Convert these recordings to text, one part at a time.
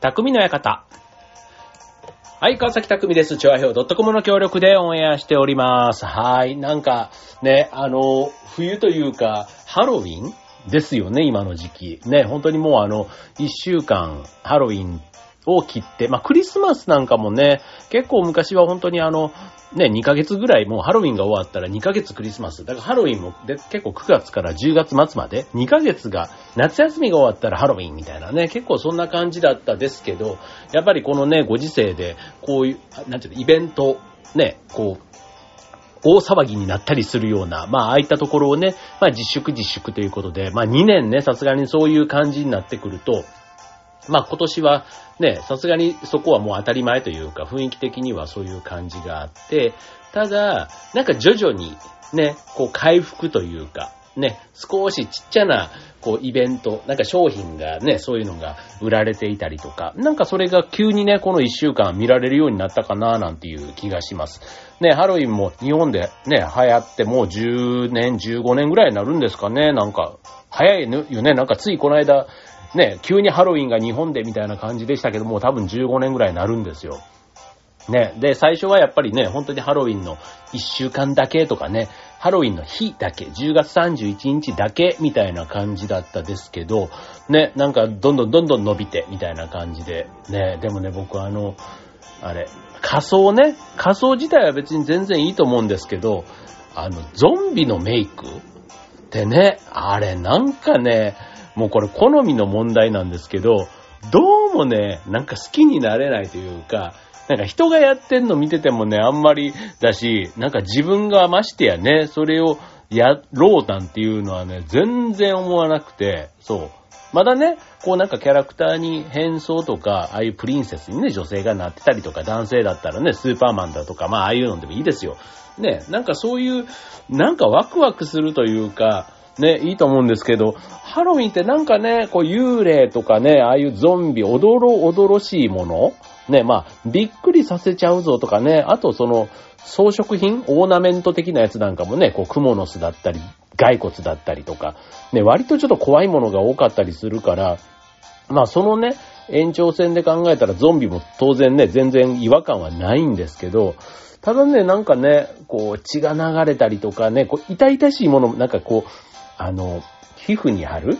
匠の館。はい、川崎匠です。調和表 .com の協力でオンエアしております。はい、なんか、ね、あの、冬というか、ハロウィンですよね、今の時期。ね、本当にもうあの、一週間、ハロウィンを切って、まあ、クリスマスなんかもね、結構昔は本当にあの、ね、2ヶ月ぐらいもうハロウィンが終わったら2ヶ月クリスマス。だからハロウィンもで結構9月から10月末まで、2ヶ月が、夏休みが終わったらハロウィンみたいなね、結構そんな感じだったですけど、やっぱりこのね、ご時世で、こういう、なんていうの、イベント、ね、こう、大騒ぎになったりするような、まあ、ああいったところをね、まあ、自粛自粛ということで、まあ、2年ね、さすがにそういう感じになってくると、まあ今年はね、さすがにそこはもう当たり前というか雰囲気的にはそういう感じがあって、ただ、なんか徐々にね、こう回復というか、ね、少しちっちゃな、こうイベント、なんか商品がね、そういうのが売られていたりとか、なんかそれが急にね、この一週間見られるようになったかななんていう気がします。ね、ハロウィンも日本でね、流行ってもう10年、15年ぐらいになるんですかね、なんか、早いよね、なんかついこの間、ね、急にハロウィンが日本でみたいな感じでしたけども、多分15年ぐらいになるんですよ。ね。で、最初はやっぱりね、本当にハロウィンの1週間だけとかね、ハロウィンの日だけ、10月31日だけみたいな感じだったですけど、ね、なんかどんどんどんどん伸びてみたいな感じで、ね、でもね、僕あの、あれ、仮装ね、仮装自体は別に全然いいと思うんですけど、あの、ゾンビのメイクってね、あれなんかね、もうこれ好みの問題なんですけど、どうもね、なんか好きになれないというか、なんか人がやってんの見ててもね、あんまりだし、なんか自分がましてやね、それをやろうなんていうのはね、全然思わなくて、そう。まだね、こうなんかキャラクターに変装とか、ああいうプリンセスにね、女性がなってたりとか、男性だったらね、スーパーマンだとか、まあああいうのでもいいですよ。ね、なんかそういう、なんかワクワクするというか、ね、いいと思うんですけど、ハロウィンってなんかね、こう幽霊とかね、ああいうゾンビ、おどろおどろしいものね、まあ、びっくりさせちゃうぞとかね、あとその、装飾品オーナメント的なやつなんかもね、こう、クモの巣だったり、骸骨だったりとか、ね、割とちょっと怖いものが多かったりするから、まあ、そのね、延長線で考えたらゾンビも当然ね、全然違和感はないんですけど、ただね、なんかね、こう、血が流れたりとかね、こう、痛々しいものも、なんかこう、あの、皮膚に貼る、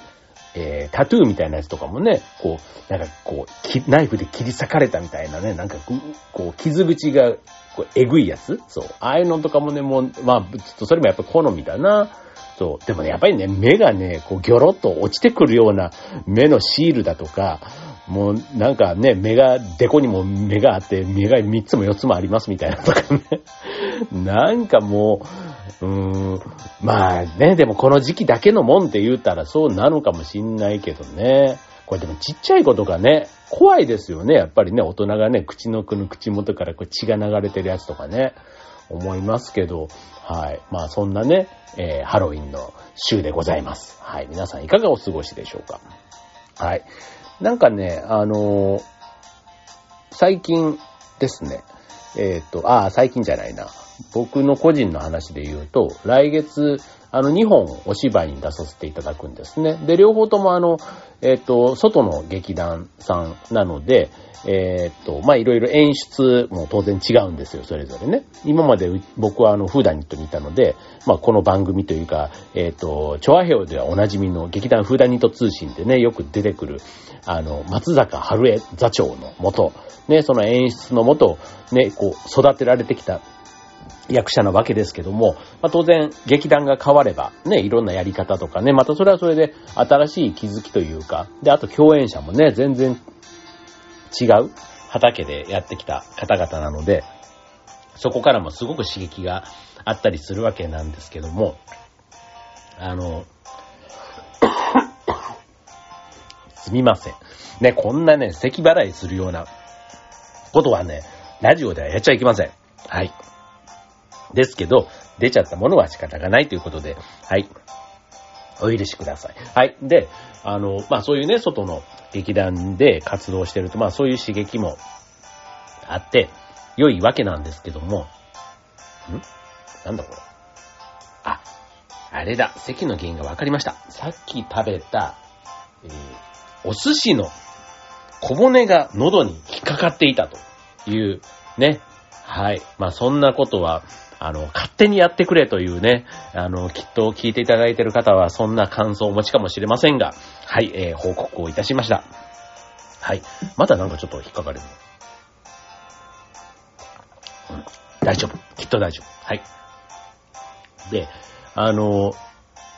えー、タトゥーみたいなやつとかもね、こう、なんかこう、ナイフで切り裂かれたみたいなね、なんか、こう傷口が、こう、えぐいやつ？そう。ああいうのとかもね、もう、まあ、ちょっとそれもやっぱ好みだな。そう。でもね、やっぱりね、目がね、こう、ギョロッと落ちてくるような目のシールだとか、もうなんかね、目が、デコにも目があって、目が3つも4つもありますみたいなとかね。なんかもう、うーん、まあね、でもこの時期だけのもんって言ったらそうなのかもしんないけどね。これでもちっちゃい子とかね、怖いですよね。やっぱりね、大人がね、口のくの口元からこう血が流れてるやつとかね、思いますけど、はい。まあそんなね、えー、ハロウィンの週でございます。はい。皆さんいかがお過ごしでしょうか？はい。なんかね、あのー最近ですね、えっ、と、ああ、最近じゃないな。僕の個人の話で言うと、来月、あの、2本お芝居に出させていただくんですね。で、両方ともあの、えっ、と、外の劇団さんなので、えっ、と、ま、いろいろ演出も当然違うんですよ、それぞれね。今まで僕はあの、フーダニットにいたので、まあ、この番組というか、えっ、と、チョアヘオではおなじみの劇団フーダニット通信でね、よく出てくる、あの、松坂春江座長のもと、ね、その演出のもと、ね、こう、育てられてきた役者なわけですけども、まあ、当然劇団が変わればね、いろんなやり方とかね、またそれはそれで新しい気づきというか、で、あと共演者もね、全然違う畑でやってきた方々なので、そこからもすごく刺激があったりするわけなんですけども、あの、すみません。ね、こんなね、咳払いするようなことはね、ラジオではやっちゃいけません。はい。ですけど、出ちゃったものは仕方がないということで、はい。お許しください。はい。で、あの、まあそういうね、外の劇団で活動してると、まあそういう刺激もあって、良いわけなんですけども、ん？なんだこれ？あ、あれだ。席の原因が分かりました。さっき食べた、えーお寿司の小骨が喉に引っかかっていたというね。はい。まあそんなことは、あの、勝手にやってくれというね、あの、きっと聞いていただいている方はそんな感想をお持ちかもしれませんが、はい、えー、報告をいたしました。はい。またなんかちょっと引っかかる。うん。大丈夫。きっと大丈夫。はい。で、あの、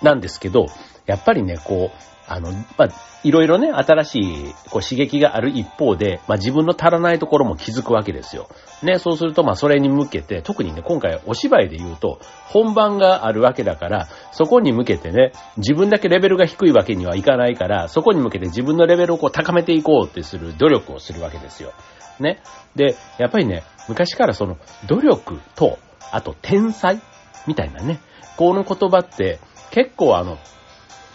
なんですけど、やっぱりね、こう、あの、まあ、いろいろね、新しいこう刺激がある一方で、まあ、自分の足らないところも気づくわけですよ。ね、そうすると、まあ、それに向けて、特にね、今回お芝居で言うと、本番があるわけだから、そこに向けてね、自分だけレベルが低いわけにはいかないから、そこに向けて自分のレベルをこう高めていこうってする努力をするわけですよ。ね。で、やっぱりね、昔からその、努力と、あと天才みたいなね、この言葉って、結構あの、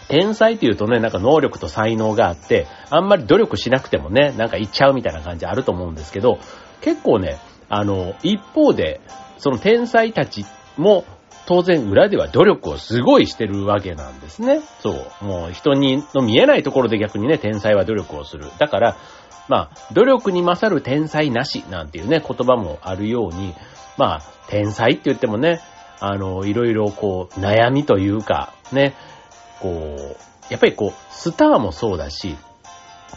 天才って言うとね、なんか能力と才能があって、あんまり努力しなくてもね、なんか言っちゃうみたいな感じあると思うんですけど、結構ね、あの、一方で、その天才たちも、当然裏では努力をすごいしてるわけなんですね。そう。もう人にの見えないところで逆にね、天才は努力をする。だから、まあ、努力に勝る天才なしなんていうね、言葉もあるように、まあ、天才って言ってもね、あの、いろいろこう、悩みというか、ね、こう、やっぱりこう、スターもそうだし、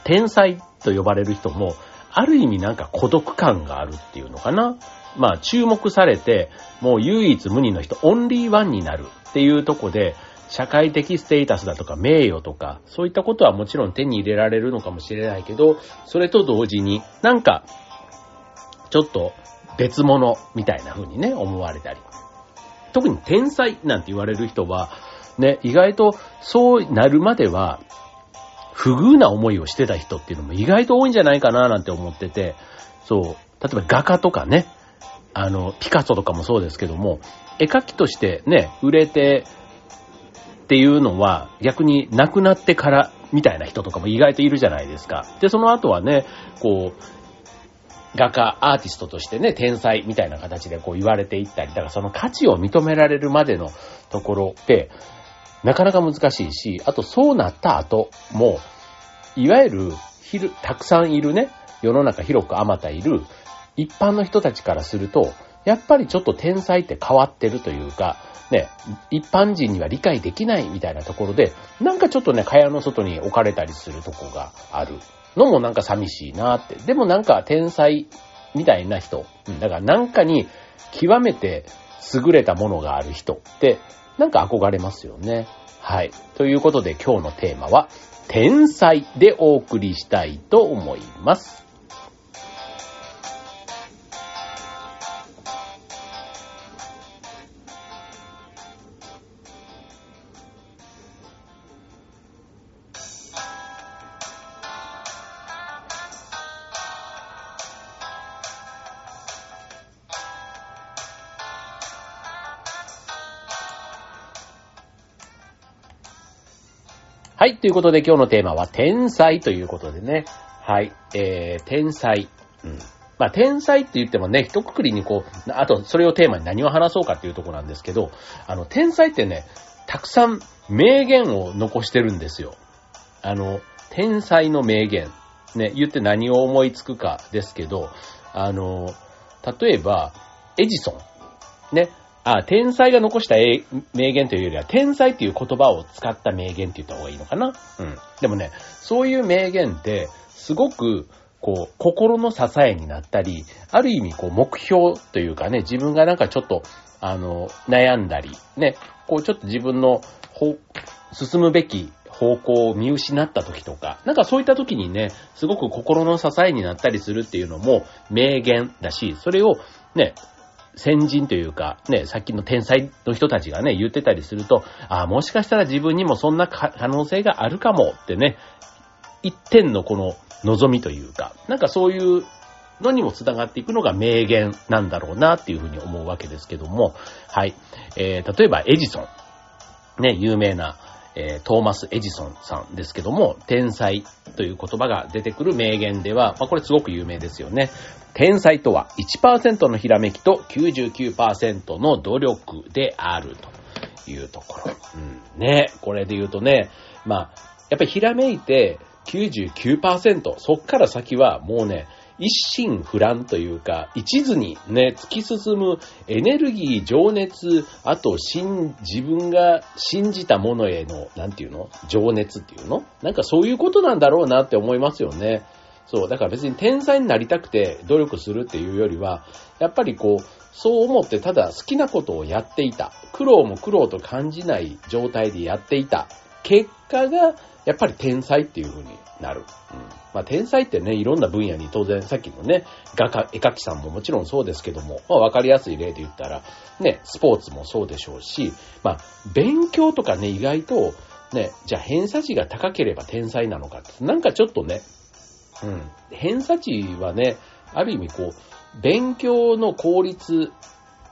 天才と呼ばれる人も、ある意味なんか孤独感があるっていうのかな。まあ注目されて、もう唯一無二の人、オンリーワンになるっていうとこで、社会的ステータスだとか名誉とか、そういったことはもちろん手に入れられるのかもしれないけど、それと同時になんか、ちょっと別物みたいな風にね、思われたり。特に天才なんて言われる人は、ね、意外とそうなるまでは、不遇な思いをしてた人っていうのも意外と多いんじゃないかななんて思ってて、そう、例えば画家とかね、あの、ピカソとかもそうですけども、絵描きとしてね、売れてっていうのは逆に亡くなってからみたいな人とかも意外といるじゃないですか。で、その後はね、こう、画家、アーティストとしてね、天才みたいな形でこう言われていったり、だからその価値を認められるまでのところって、なかなか難しいし、あとそうなった後も、いわゆる、ひる、たくさんいるね、世の中広くあまたいる、一般の人たちからすると、やっぱりちょっと天才って変わってるというか、ね、一般人には理解できないみたいなところで、なんかちょっとね、蚊帳の外に置かれたりするとこがある。のもなんか寂しいなって。でもなんか天才みたいな人、だからなんかに極めて優れたものがある人。ってなんか憧れますよね。はい。ということで今日のテーマは、天才でお送りしたいと思います。はい、ということで今日のテーマは天才ということでね。はい、えー、天才。うん。まあ、天才って言ってもね、一括りにこう、あと、それをテーマに何を話そうかっていうとこなんですけど、あの、天才ってね、たくさん名言を残してるんですよ。あの、天才の名言。ね、言って何を思いつくかですけど、あの、例えば、エジソン。ね、あ、天才が残した名言というよりは、天才っていう言葉を使った名言って言った方がいいのかな？うん。でもね、そういう名言って、すごく、こう、心の支えになったり、ある意味、こう、目標というかね、自分がなんかちょっと、あの、悩んだり、ね、こう、ちょっと自分の、ほ、進むべき方向を見失った時とか、なんかそういった時にね、すごく心の支えになったりするっていうのも名言だし、それをね、先人というか、ね、さっきの天才の人たちがね、言ってたりすると、ああ、もしかしたら自分にもそんな可能性があるかもってね、一点のこの望みというか、なんかそういうのにも繋がっていくのが名言なんだろうなっていうふうに思うわけですけども、はい。えー、例えばエジソン。ね、有名な、えー、トーマス・エジソンさんですけども、天才という言葉が出てくる名言では、まあ、これすごく有名ですよね。天才とは1%のひらめきと99%の努力であるというところ。うん、ね、これで言うとね、まあ、やっぱりひらめいて99%、そっから先はもうね、一心不乱というか、一途にね、突き進むエネルギー、情熱、あと、自分が信じたものへの、なんていうの？情熱っていうの？なんかそういうことなんだろうなって思いますよね。そう、だから別に天才になりたくて努力するっていうよりは、やっぱりこう、そう思ってただ好きなことをやっていた。苦労も苦労と感じない状態でやっていた。結果が、やっぱり天才っていう風になる。うん。まあ天才ってね、いろんな分野に当然さっきのね、画家、絵描きさんももちろんそうですけども、まあわかりやすい例で言ったら、ね、スポーツもそうでしょうし、まあ勉強とかね、意外と、ね、じゃあ偏差値が高ければ天才なのかって、なんかちょっとね、うん、偏差値はね、ある意味こう、勉強の効率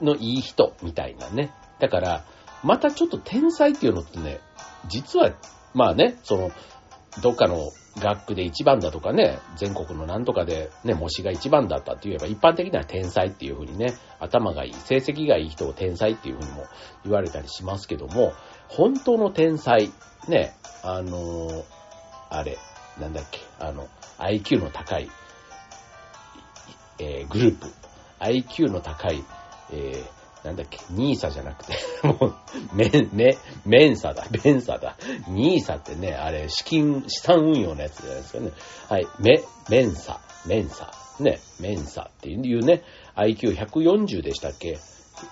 のいい人みたいなね。だから、またちょっと天才っていうのってね、実は、まあね、その、どっかの学区で一番だとかね、全国のなんとかでね、模試が一番だったって言えば、一般的には天才っていうふうにね、頭がいい、成績がいい人を天才っていうふうにも言われたりしますけども、本当の天才、ね、あの、あれ、なんだっけ、あの、IQ の高い、えー、グループ、IQ の高い、えー、なんだっけ、ニーサじゃなくて、もう、メン、メ、メンサだ、ベンサだ。ニーサってね、あれ、資金、資産運用のやつじゃないですかね。はい、メ、メンサ、メンサ、ね、メンサっていうね、IQ140 でしたっけ？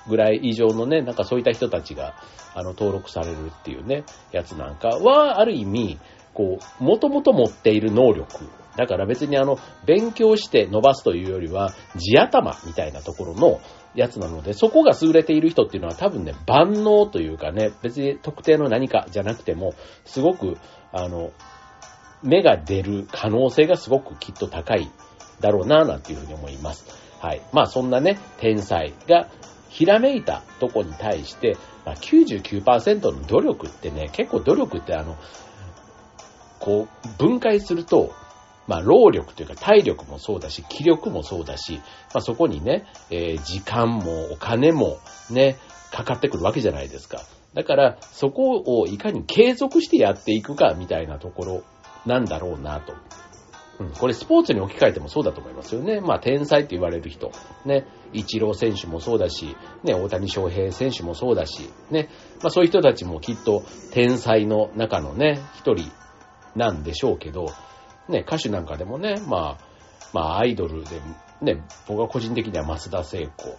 ぐらい以上のね、なんかそういった人たちが、あの、登録されるっていうね、やつなんかは、ある意味、こう、もともと持っている能力。だから別にあの、勉強して伸ばすというよりは、地頭みたいなところのやつなので、そこが優れている人っていうのは多分ね、万能というかね、別に特定の何かじゃなくても、すごく、あの、目が出る可能性がすごくきっと高いだろうな、なんていうふうに思います。はい。まあそんなね、天才がひらめいたとこに対して、まあ、99%の努力ってね、結構努力ってあの、こう、分解すると、まあ、労力というか体力もそうだし、気力もそうだし、まあ、そこにね、えー、時間もお金もね、かかってくるわけじゃないですか。だから、そこをいかに継続してやっていくかみたいなところなんだろうなと。うん、これスポーツに置き換えてもそうだと思いますよね。まあ、天才って言われる人。ね、イチロー選手もそうだし、ね、大谷翔平選手もそうだし、ね、まあそういう人たちもきっと天才の中のね、一人なんでしょうけど、ね、歌手なんかでもね、まあ、まあアイドルで、ね、僕は個人的には増田聖子、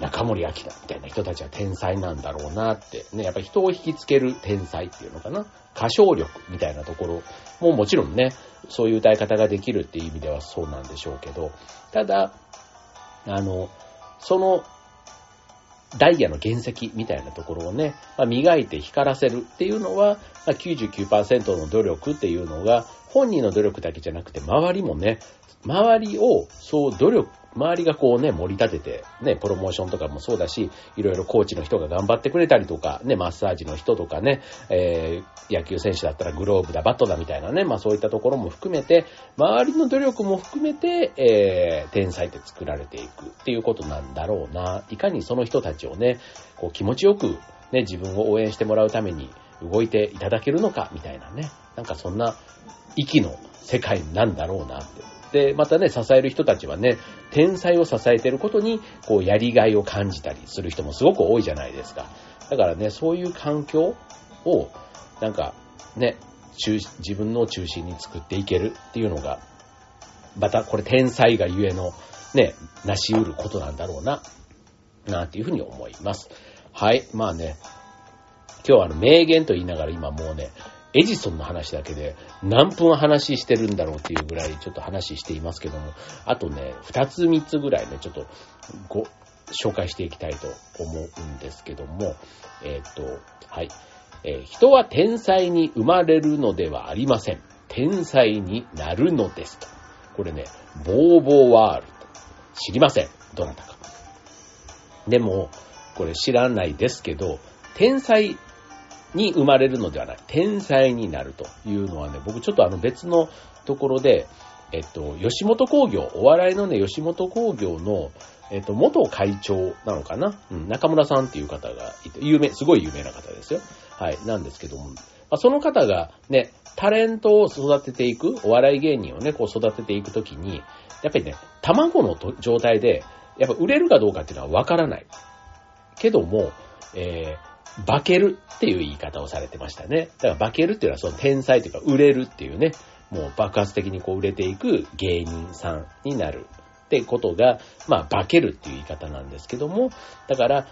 中森明みたいな人たちは天才なんだろうなって、ね、やっぱり人を引きつける天才っていうのかな。歌唱力みたいなところももちろんね、そういう歌い方ができるっていう意味ではそうなんでしょうけど、ただ、あの、そのダイヤの原石みたいなところをね、まあ、磨いて光らせるっていうのは、まあ、99%の努力っていうのが、本人の努力だけじゃなくて、周りもね、周りをそう努力、周りがこうね、盛り立てて、ね、プロモーションとかもそうだし、いろいろコーチの人が頑張ってくれたりとか、ね、マッサージの人とかね、えー、野球選手だったらグローブだ、バットだみたいなね、まあそういったところも含めて、周りの努力も含めて、えー、天才って作られていくっていうことなんだろうな。いかにその人たちをね、こう気持ちよく、ね、自分を応援してもらうために動いていただけるのか、みたいなね。なんかそんな、息の世界なんだろうなって。で、またね、支える人たちはね、天才を支えてることに、こう、やりがいを感じたりする人もすごく多いじゃないですか。だからね、そういう環境を、なんか、ね、自分の中心に作っていけるっていうのが、またこれ天才がゆえの、ね、成し得ることなんだろうな、なんていうふうに思います。はい。まあね、今日はあの名言と言いながら今もうね、エジソンの話だけで何分話してるんだろうっていうぐらいちょっと話していますけども、あとね、二つ三つぐらいね、ちょっとご、紹介していきたいと思うんですけども、えっ、と、はい。えー、人は天才に生まれるのではありません。天才になるのですと。これね、ボーボーワールド。知りません。どなたか。でも、これ知らないですけど、天才に生まれるのではない。天才になるというのはね、僕ちょっとあの別のところで、えっと、吉本工業、お笑いのね、吉本工業の、えっと、元会長なのかな？うん、中村さんっていう方がいて、有名、すごい有名な方ですよ。はい、なんですけども、あ、その方がね、タレントを育てていく、お笑い芸人をね、こう育てていくときに、やっぱりね、卵の状態で、やっぱ売れるかどうかっていうのはわからない。けども、えー、化けるっていう言い方をされてましたね。だから化けるっていうのはその天才というか売れるっていうね、もう爆発的にこう売れていく芸人さんになるってことが、まあ化けるっていう言い方なんですけども、だから、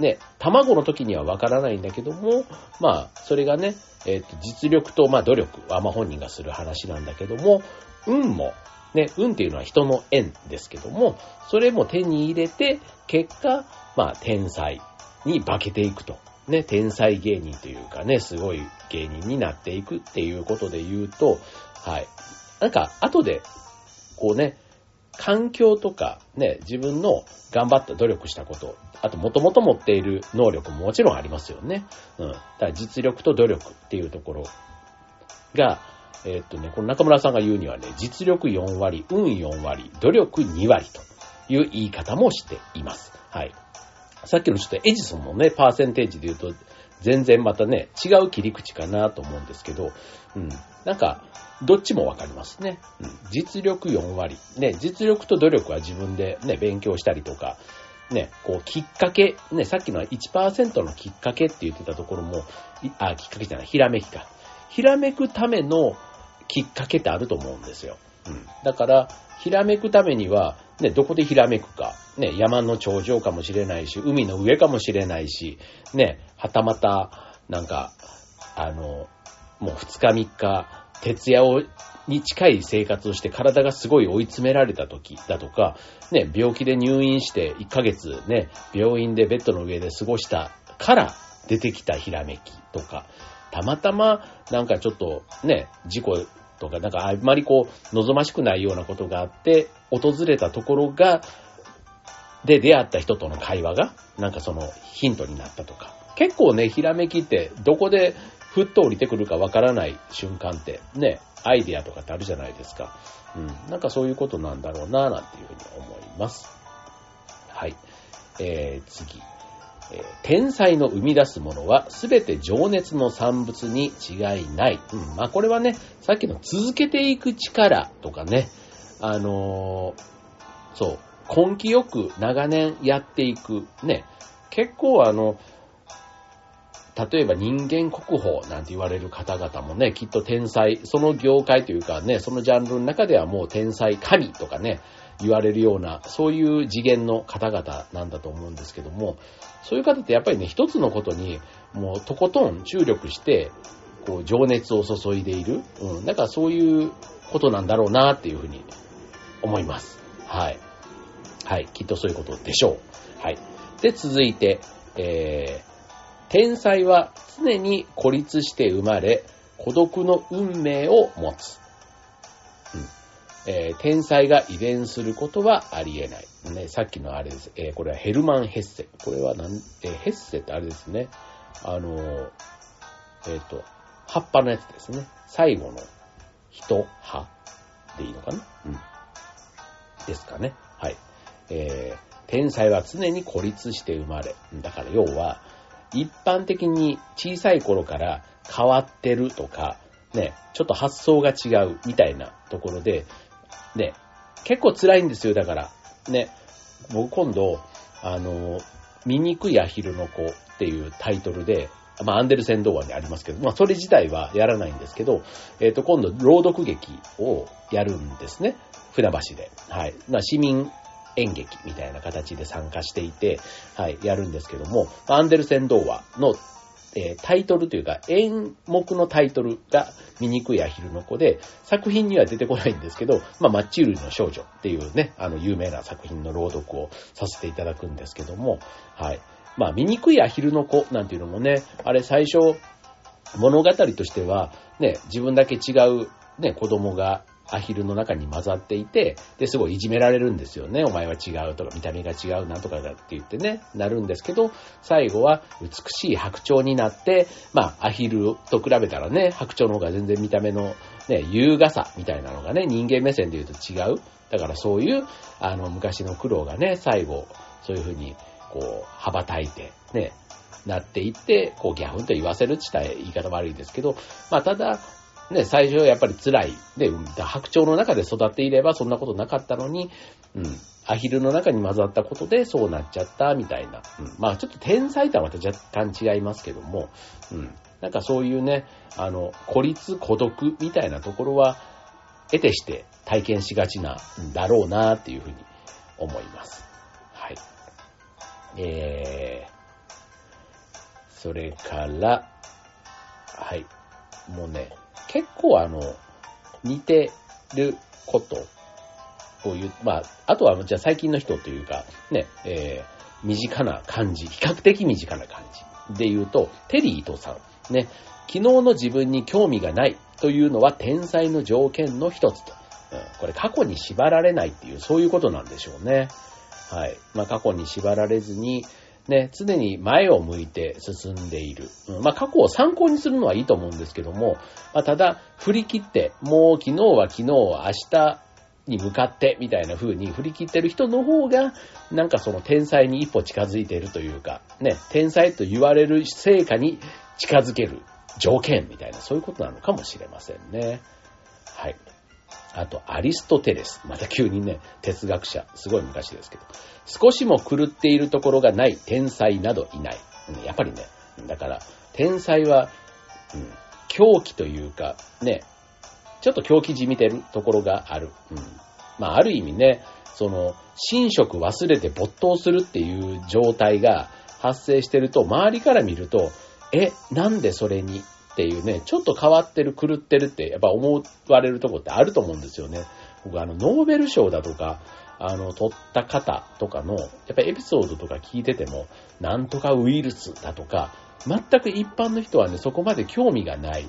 ね、卵の時にはわからないんだけども、まあ、それがね、えっ、ー、と、実力と、まあ、努力は、まあ、本人がする話なんだけども、運も、ね、運っていうのは人の縁ですけども、それも手に入れて、結果、まあ、天才。に化けていくと。ね、天才芸人というかね、すごい芸人になっていくっていうことで言うと、はい。なんか、後で、こうね、環境とか、ね、自分の頑張った努力したこと、あと元々持っている能力ももちろんありますよね。うん。だから実力と努力っていうところが、えー、っとね、この中村さんが言うにはね、実力4割、運4割、努力2割という言い方もしています。はい。さっきのちょっとエジソンのね、パーセンテージで言うと、全然またね、違う切り口かなと思うんですけど、うん。なんか、どっちもわかりますね。うん。実力4割。ね、実力と努力は自分でね、勉強したりとか、ね、こう、きっかけ、ね、さっきの1%のきっかけって言ってたところも、あ、きっかけじゃない、ひらめきか。ひらめくためのきっかけってあると思うんですよ。うん。だから、ひらめくためには、ね、どこでひらめくか。ね、山の頂上かもしれないし、海の上かもしれないし、ね、はたまた、なんか、あの、もう2日3日、徹夜を、に近い生活をして体がすごい追い詰められた時だとか、ね、病気で入院して1ヶ月ね、病院でベッドの上で過ごしたから出てきたひらめきとか、たまたまなんかちょっとね、事故とか、なんかあんまりこう、望ましくないようなことがあって、訪れたところが、で出会った人との会話が、なんかそのヒントになったとか。結構ね、ひらめきってどこでふっと降りてくるかわからない瞬間って、ね、アイデアとかってあるじゃないですか。うん。なんかそういうことなんだろうな、なんていうふうに思います。はい。えー、次。え、天才の生み出すものは全て情熱の産物に違いない。うん。まあこれはね、さっきの続けていく力とかね、あのー、そう、根気よく長年やっていく。ね。結構あの、例えば人間国宝なんて言われる方々もね、きっと天才、その業界というかね、そのジャンルの中ではもう天才神とかね、言われるような、そういう次元の方々なんだと思うんですけども、そういう方ってやっぱりね、一つのことに、もうとことん注力して、こう、情熱を注いでいる。うん。だからそういうことなんだろうなっていうふうに思います。はい。はい。きっとそういうことでしょう。はい。で、続いて、えー、天才は常に孤立して生まれ、孤独の運命を持つ。えー、天才が遺伝することはありえない。ね、さっきのあれです。えー、これはヘルマン・ヘッセ。これはなん、えー、ヘッセってあれですね。あのー、えっ、と、葉っぱのやつですね。最後の人、葉でいいのかな？うん。ですかね。はい。え、天才は常に孤立して生まれ。だから要は、一般的に小さい頃から変わってるとか、ね、ちょっと発想が違うみたいなところで、ね、結構辛いんですよ、だから。ね、僕今度、あの、醜いアヒルの子っていうタイトルで、まあ、アンデルセン童話にありますけど、まあ、それ自体はやらないんですけど、えっ、ー、と、今度、朗読劇をやるんですね。船橋で。はい。まあ、市民演劇みたいな形で参加していて、はい、やるんですけども、アンデルセン童話の、えー、タイトルというか、演目のタイトルが醜いアヒルの子で、作品には出てこないんですけど、まあ、マッチュールの少女っていうね、あの、有名な作品の朗読をさせていただくんですけども、はい。まあ、醜いアヒルの子なんていうのもね、あれ最初、物語としては、ね、自分だけ違う、ね、子供がアヒルの中に混ざっていて、で、すごいいじめられるんですよね。お前は違うとか、見た目が違うなとかだって言ってね、なるんですけど、最後は美しい白鳥になって、まあ、アヒルと比べたらね、白鳥の方が全然見た目のね、優雅さみたいなのがね、人間目線で言うと違う。だからそういう、あの、昔の苦労がね、最後、そういうふうに、こう、羽ばたいて、ね、なっていって、こうギャフンと言わせるって言ったら言い方悪いですけど、まあただ、ね、最初はやっぱり辛い。で、白鳥の中で育っていればそんなことなかったのに、うん、アヒルの中に混ざったことでそうなっちゃったみたいな。うん、まあちょっと天才とはまた若干違いますけども、うん、なんかそういうね、あの、孤立、孤独みたいなところは、得てして体験しがちなんだろうなっていうふうに思います。はい。えー、それから、はい。もうね、結構あの、似てることを言う、まあ、あとはじゃあ最近の人というか、ね、えー、身近な感じ、比較的身近な感じで言うと、テリーとさん、ね、昨日の自分に興味がないというのは天才の条件の一つと。うん、これ過去に縛られないっていう、そういうことなんでしょうね。はい。まあ、過去に縛られずに、ね、常に前を向いて進んでいる。まあ、過去を参考にするのはいいと思うんですけども、まあ、ただ、振り切って、もう昨日は昨日、明日に向かって、みたいな風に振り切ってる人の方が、なんかその天才に一歩近づいているというか、ね、天才と言われる成果に近づける条件みたいな、そういうことなのかもしれませんね。はい。あと、アリストテレス。また急にね、哲学者。すごい昔ですけど。少しも狂っているところがない天才などいない。やっぱりね、だから、天才は、うん、狂気というか、ね、ちょっと狂気じみてるところがある。うん。まあ、ある意味ね、その、寝食忘れて没頭するっていう状態が発生してると、周りから見ると、え、なんでそれにっていうね、ちょっと変わってる、狂ってるって、やっぱ思われるとこってあると思うんですよね。僕あの、ノーベル賞だとか、あの、取った方とかの、やっぱエピソードとか聞いてても、なんとかウイルスだとか、全く一般の人はね、そこまで興味がない。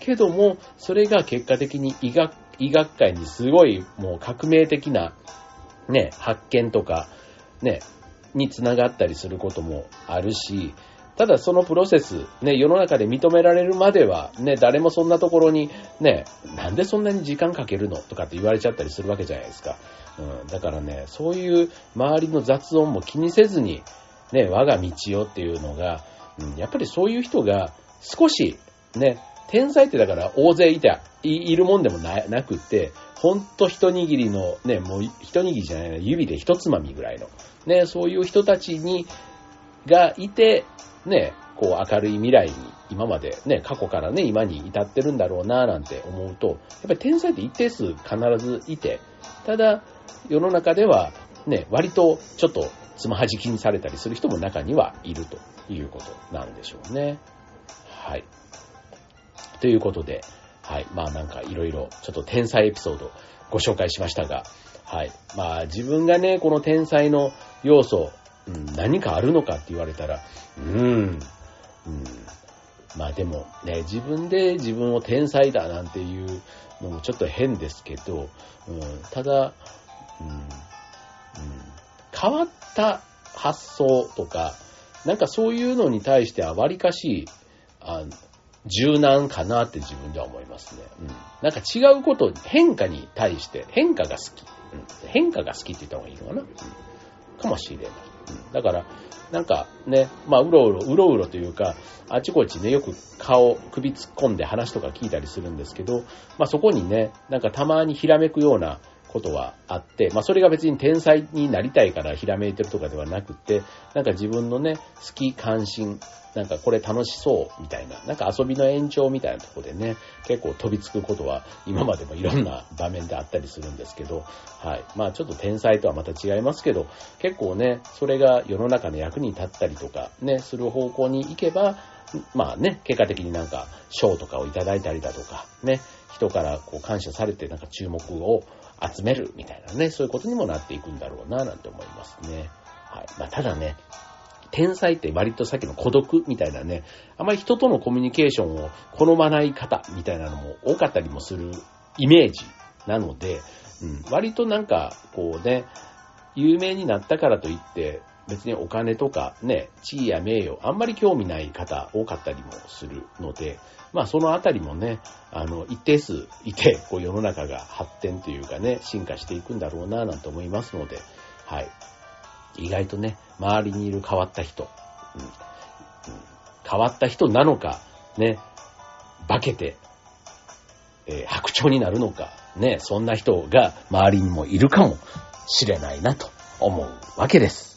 けども、それが結果的に医学、医学界にすごいもう革命的な、ね、発見とか、ね、につながったりすることもあるし、ただそのプロセス、ね、世の中で認められるまでは、ね、誰もそんなところに、ね、なんでそんなに時間かけるのとかって言われちゃったりするわけじゃないですか。うん、だからね、そういう周りの雑音も気にせずに、ね、我が道よっていうのが、うん、やっぱりそういう人が少し、ね、天才ってだから大勢いた、いるもんでもななくって、ほんと一握りの、ね、もう一握りじゃないな、指で一つまみぐらいの、ね、そういう人たちに、がいて、ね、こう明るい未来に今までね、過去からね、今に至ってるんだろうななんて思うと、やっぱり天才って一定数必ずいて、ただ世の中ではね、割とちょっとつまはじきにされたりする人も中にはいるということなんでしょうね。はい。ということで、はい。まあなんかいろいろちょっと天才エピソードご紹介しましたが、はい。まあ自分がね、この天才の要素、何かあるのかって言われたら、うん、うん。まあでもね、自分で自分を天才だなんていうのもちょっと変ですけど、うん、ただ、うん、うん、変わった発想とか、なんかそういうのに対しては割かし、あ柔軟かなって自分では思いますね。うん。なんか違うこと、変化に対して変化が好き。うん。変化が好きって言った方がいいのかな。うん。かもしれない。だから、なんかね、まあ、うろうろ、うろうろというか、あちこちね、よく顔、首突っ込んで話とか聞いたりするんですけど、まあ、そこにね、なんかたまにひらめくようなことはあって、まあそれが別に天才になりたいからひらめいてるとかではなくて、なんか自分のね、好き、関心、なんかこれ楽しそうみたいな、なんか遊びの延長みたいなとこでね、結構飛びつくことは今までもいろんな場面であったりするんですけど、はい。まあちょっと天才とはまた違いますけど、結構ね、それが世の中の役に立ったりとかね、する方向に行けば、まあね、結果的になんか賞とかをいただいたりだとか、ね、人からこう感謝されてなんか注目を集めるみたいなね、そういうことにもなっていくんだろうな、なんて思いますね。はい。まあ、ただね、天才って割とさっきの孤独みたいなね、あまり人とのコミュニケーションを好まない方みたいなのも多かったりもするイメージなので、うん、割となんか、こうね、有名になったからといって、別にお金とかね、地位や名誉、あんまり興味ない方多かったりもするので、まあそのあたりもね、あの、一定数いて、こう世の中が発展というかね、進化していくんだろうな、なんて思いますので、はい。意外とね、周りにいる変わった人、うん、変わった人なのか、ね、化けて、えー、白鳥になるのか、ね、そんな人が周りにもいるかもしれないなと思うわけです。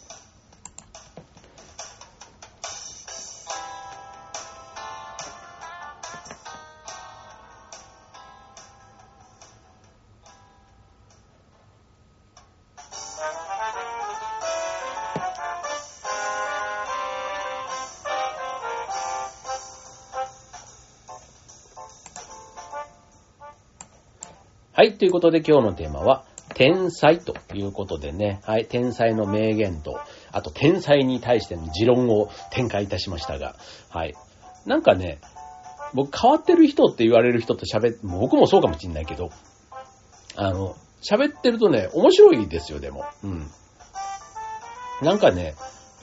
ということで今日のテーマは、天才ということでね、はい、天才の名言と、あと天才に対しての持論を展開いたしましたが、はい。なんかね、僕変わってる人って言われる人と喋って、僕もそうかもしんないけど、あの、喋ってるとね、面白いですよ、でも。うん。なんかね、やっ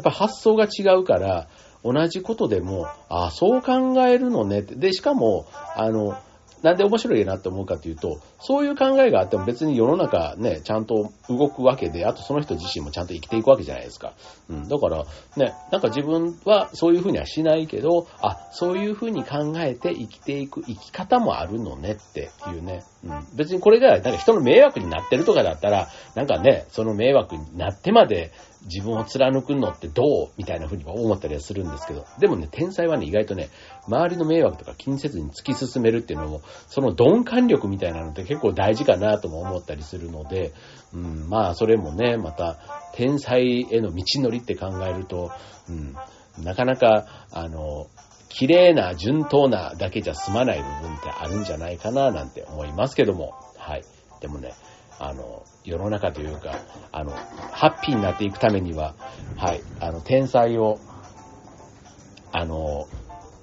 ぱ発想が違うから、同じことでも、ああ、そう考えるのねって。で、しかも、あの、なんで面白いなって思うかというと、そういう考えがあっても別に世の中ね、ちゃんと動くわけで、あとその人自身もちゃんと生きていくわけじゃないですか。うん。だから、ね、なんか自分はそういうふうにはしないけど、あ、そういうふうに考えて生きていく生き方もあるのねっていうね。うん。別にこれが、なんか人の迷惑になってるとかだったら、なんかね、その迷惑になってまで、自分を貫くのってどうみたいな風に思ったりはするんですけど、でもね、天才はね、意外とね、周りの迷惑とか気にせずに突き進めるっていうのも、その鈍感力みたいなのって結構大事かなとも思ったりするので、うん、まあ、それもね、また、天才への道のりって考えると、うん、なかなか、あの、綺麗な、順当なだけじゃ済まない部分ってあるんじゃないかな、なんて思いますけども、はい。でもね、あの、世の中というか、あの、ハッピーになっていくためには、はい、あの、天才を、あの、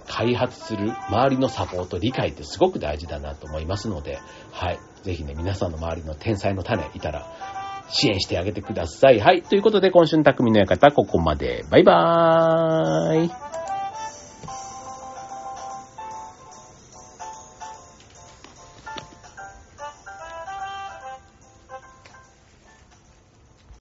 開発する周りのサポート、理解ってすごく大事だなと思いますので、はい、ぜひね、皆さんの周りの天才の種いたら、支援してあげてください。はい。ということで、今週の匠の館、ここまで。バイバーイ。